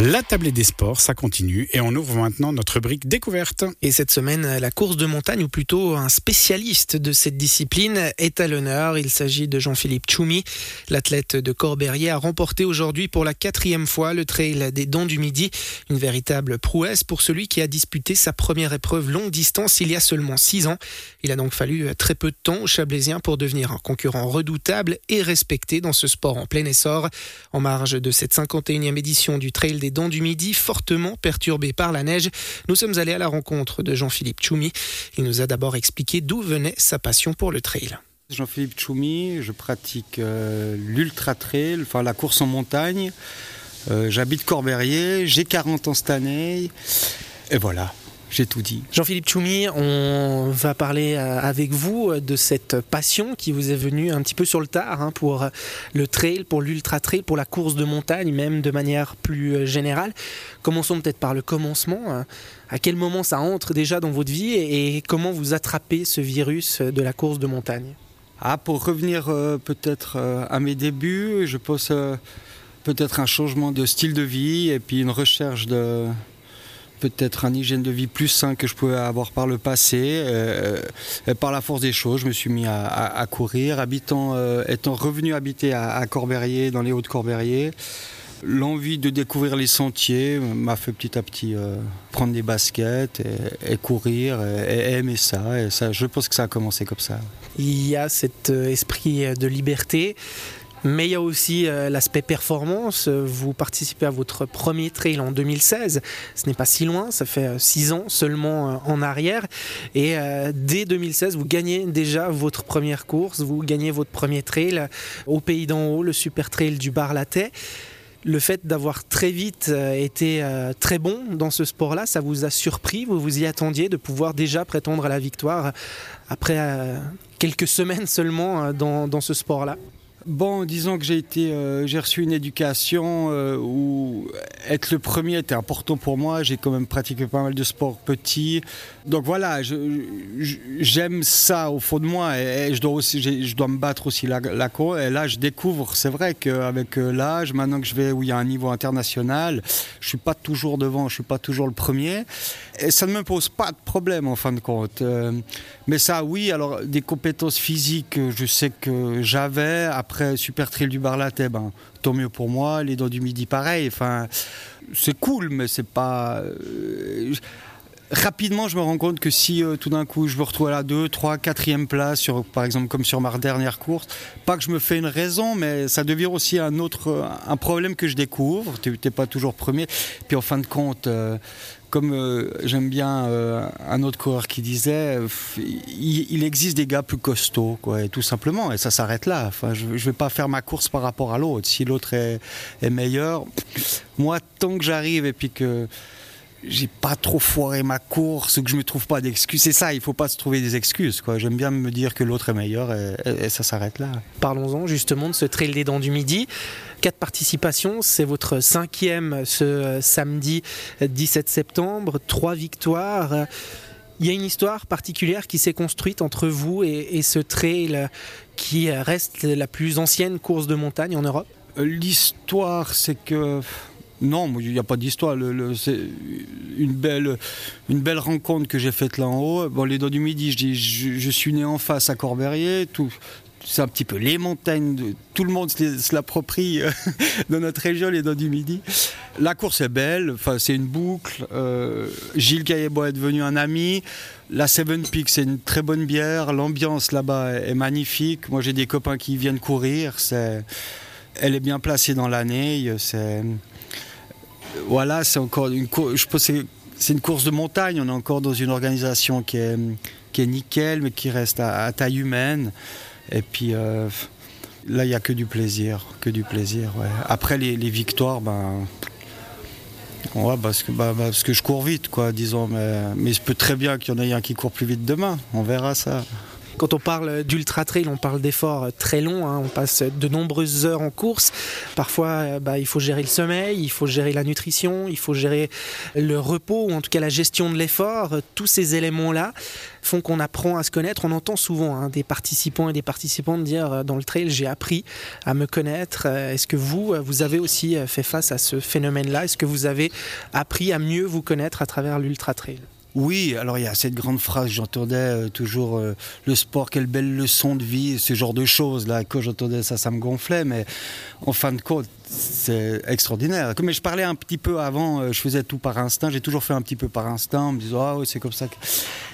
La tablée des sports, ça continue et on ouvre maintenant notre rubrique découverte. Et cette semaine, la course de montagne, ou plutôt un spécialiste de cette discipline, est à l'honneur. Il s'agit de Jean-Philippe Choumi. L'athlète de Corberrier a remporté aujourd'hui pour la quatrième fois le trail des Dents du Midi. Une véritable prouesse pour celui qui a disputé sa première épreuve longue distance il y a seulement six ans. Il a donc fallu très peu de temps aux Chablaisiens pour devenir un concurrent redoutable et respecté dans ce sport en plein essor. En marge de cette 51e édition du trail des dents du Midi, fortement perturbé par la neige. Nous sommes allés à la rencontre de Jean-Philippe Choumi. Il nous a d'abord expliqué d'où venait sa passion pour le trail. Jean-Philippe Choumi, je pratique euh, l'ultra trail, enfin la course en montagne. Euh, j'habite Corberrier, j'ai 40 ans cette année. Et voilà, j'ai tout dit. Jean-Philippe Choumi, on va parler euh, avec vous euh, de cette passion qui vous est venue un petit peu sur le tard hein, pour euh, le trail, pour l'ultra trail, pour la course de montagne, même de manière plus générale. Commençons peut-être par le commencement. À quel moment ça entre déjà dans votre vie et comment vous attrapez ce virus de la course de montagne? Ah, Pour revenir peut-être à mes débuts, je pense peut-être un changement de style de vie et puis une recherche de peut-être un hygiène de vie plus sain que je pouvais avoir par le passé. Euh, par la force des choses, je me suis mis à, courir. Habitant, euh, étant revenu habiter à, Corberrier, dans les Hauts-de-Corberrier, l'envie de découvrir les sentiers m'a fait petit à petit euh, prendre des baskets et, courir et, aimer ça. Je pense que ça a commencé comme ça. Il y a cet esprit de liberté. Mais il y a aussi euh, l'aspect performance. Vous participez à votre premier trail en 2016. Ce n'est pas si loin, ça fait euh, six ans seulement euh, en arrière. Et dès 2016, vous gagnez déjà votre première course. Vous gagnez votre premier trail au Pays d'en haut, le super trail du Bar-Latais. Le fait d'avoir très vite été très bon dans ce sport-là, ça vous a surpris Vous vous y attendiez de pouvoir déjà prétendre à la victoire après quelques semaines seulement dans ce sport-là Bon, disons que j'ai été, euh, j'ai reçu une éducation euh, où être le premier était important pour moi. J'ai quand même pratiqué pas mal de sport petit, donc voilà, j'aime ça au fond de moi. Et, je dois aussi, je dois me battre aussi la, la Et là, je découvre, c'est vrai qu'avec euh, l'âge, maintenant que je vais où il y a un niveau international, je suis pas toujours devant, je suis pas toujours le premier, et ça ne me pose pas de problème en fin de compte. mais ça, oui, alors des compétences physiques, je sais que j'avais. Après Super Trail du Barlatais, ben, tant mieux pour moi. Les Dents du Midi, pareil. Enfin, c'est cool, mais c'est pas. Euh, rapidement, je me rends compte que si euh, tout d'un coup je me retrouve à la 2, 3, 4e place, sur, par exemple comme sur ma dernière course, pas que je me fais une raison, mais ça devient aussi un autre un problème que je découvre. Tu n'es pas toujours premier. Puis en fin de compte, euh, comme euh, j'aime bien un autre coureur qui disait, il, existe des gars plus costauds, quoi, et tout simplement, et ça s'arrête là. Enfin, je ne vais pas faire ma course par rapport à l'autre. Si l'autre est, est meilleur, moi, tant que j'arrive et puis que j'ai pas trop foiré ma course, que je me trouve pas d'excuses. C'est ça, il faut pas se trouver des excuses. Quoi. J'aime bien me dire que l'autre est meilleur et, ça s'arrête là. Parlons-en justement de ce trail des dents du midi. Quatre participations, c'est votre cinquième ce euh, samedi 17 septembre. Trois victoires. Il y a une histoire particulière qui s'est construite entre vous et ce trail qui reste la plus ancienne course de montagne en Europe? L'histoire, c'est que non, il n'y a pas d'histoire. c'est une belle, une belle rencontre que j'ai faite là en haut. Bon, les Dents du Midi, je, suis né en face à Corberrier. Tout, c'est un petit peu les montagnes. tout le monde se l'approprie euh, dans notre région, les Dents du Midi. La course est belle. Enfin, c'est une boucle. Euh, Gilles Caillebois est devenu un ami. La Seven Peaks, c'est une très bonne bière. L'ambiance là-bas est, magnifique. Moi, j'ai des copains qui viennent courir. Elle est bien placée dans l'année. Voilà, c'est encore une Je pense c'est une course de montagne. On est encore dans une organisation qui est, qui est nickel, mais qui reste à, taille humaine. Et puis euh, là, il n'y a que du plaisir, que du plaisir. Après les, victoires, ben, parce que, bah, parce que je cours vite, quoi, disons. Mais, mais il se peut très bien qu'il y en ait un qui court plus vite demain. On verra ça. Quand on parle d'ultra trail, on parle d'efforts très longs. Hein. On passe de nombreuses heures en course. Parfois, bah, il faut gérer le sommeil, il faut gérer la nutrition, il faut gérer le repos ou en tout cas la gestion de l'effort. Tous ces éléments-là font qu'on apprend à se connaître. On entend souvent hein, des participants et des participantes dire euh, dans le trail, j'ai appris à me connaître. Euh, est-ce que vous, euh, vous avez aussi fait face à ce phénomène-là? Est-ce que vous avez appris à mieux vous connaître à travers l'ultra trail? Oui, alors il y a cette grande phrase, j'entendais toujours le sport, quelle belle leçon de vie, ce genre de choses là. Quand j'entendais ça, ça me gonflait, mais en fin de compte, c'est extraordinaire. Mais je parlais un petit peu avant, je faisais tout par instinct, j'ai toujours fait un petit peu par instinct, en me disant ah c'est comme ça. Que...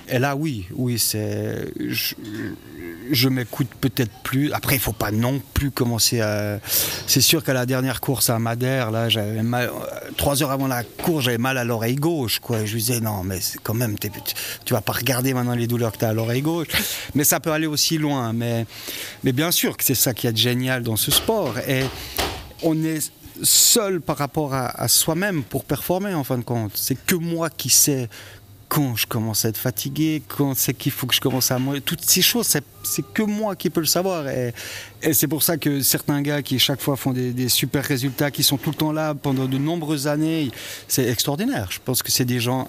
Et là, oui, oui, c'est. Je, m'écoute peut-être plus. Après, il faut pas non plus commencer à. C'est sûr qu'à la dernière course à Madère, là, j'avais mal. Trois heures avant la course, j'avais mal à l'oreille gauche, quoi. je me disais, non, mais quand même, tu vas pas regarder maintenant les douleurs que tu as à l'oreille gauche. Mais ça peut aller aussi loin. Mais, mais bien sûr que c'est ça qui est génial dans ce sport. Et on est seul par rapport à, soi-même pour performer en fin de compte. C'est que moi qui sais quand je commence à être fatigué, quand c'est qu'il faut que je commence à manger, toutes ces choses, c'est que moi qui peux le savoir. Et, c'est pour ça que certains gars qui chaque fois font des, super résultats, qui sont tout le temps là pendant de nombreuses années, c'est extraordinaire. Je pense que c'est des gens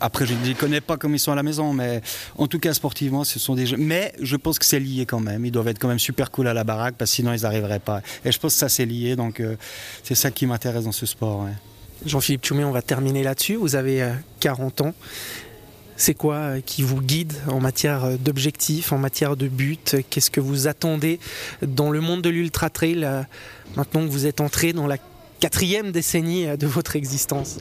après, je ne les connais pas comme ils sont à la maison, mais en tout cas, sportivement, ce sont des gens. Mais je pense que c'est lié quand même. Ils doivent être quand même super cool à la baraque, parce que sinon, ils n'arriveraient pas. Et je pense que ça, c'est lié. Donc, euh, c'est ça qui m'intéresse dans ce sport. Jean-Philippe Tchoumé, on va terminer là-dessus. Vous avez 40 euh, ans. C'est quoi euh, qui vous guide en matière d'objectifs, en matière de but? Qu'est-ce que vous attendez dans le monde de l'ultra trail maintenant que vous êtes entré dans la quatrième décennie de votre existence?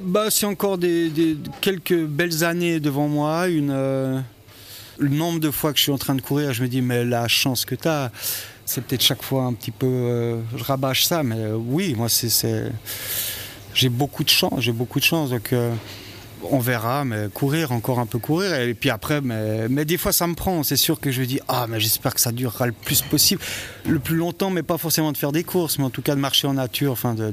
Bah, C'est encore des, quelques belles années devant moi. Une, le nombre de fois que je suis en train de courir, je me dis, mais la chance que tu as, c'est peut-être chaque fois un petit peu. je rabâche ça, mais oui, moi, c'est j'ai beaucoup de chance, j'ai beaucoup de chance. Donc euh, on verra, mais courir, encore un peu courir. Et puis après, mais, mais des fois ça me prend. C'est sûr que je dis, ah, mais j'espère que ça durera le plus possible, le plus longtemps, mais pas forcément de faire des courses, mais en tout cas de marcher en nature, enfin de,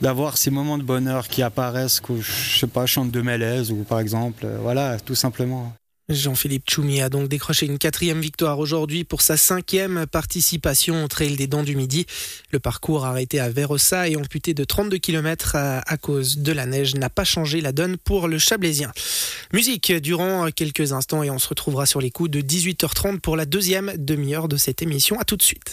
d'avoir ces moments de bonheur qui apparaissent, que je sais pas, chante de Mélèze ou par exemple, euh, voilà, tout simplement. Jean-Philippe Choumi a donc décroché une quatrième victoire aujourd'hui pour sa cinquième participation au Trail des Dents du Midi. Le parcours arrêté à Verossa et amputé de 32 km à, cause de la neige n'a pas changé la donne pour le Chablaisien. Musique durant quelques instants et on se retrouvera sur les coups de 18h30 pour la deuxième demi-heure de cette émission. À tout de suite.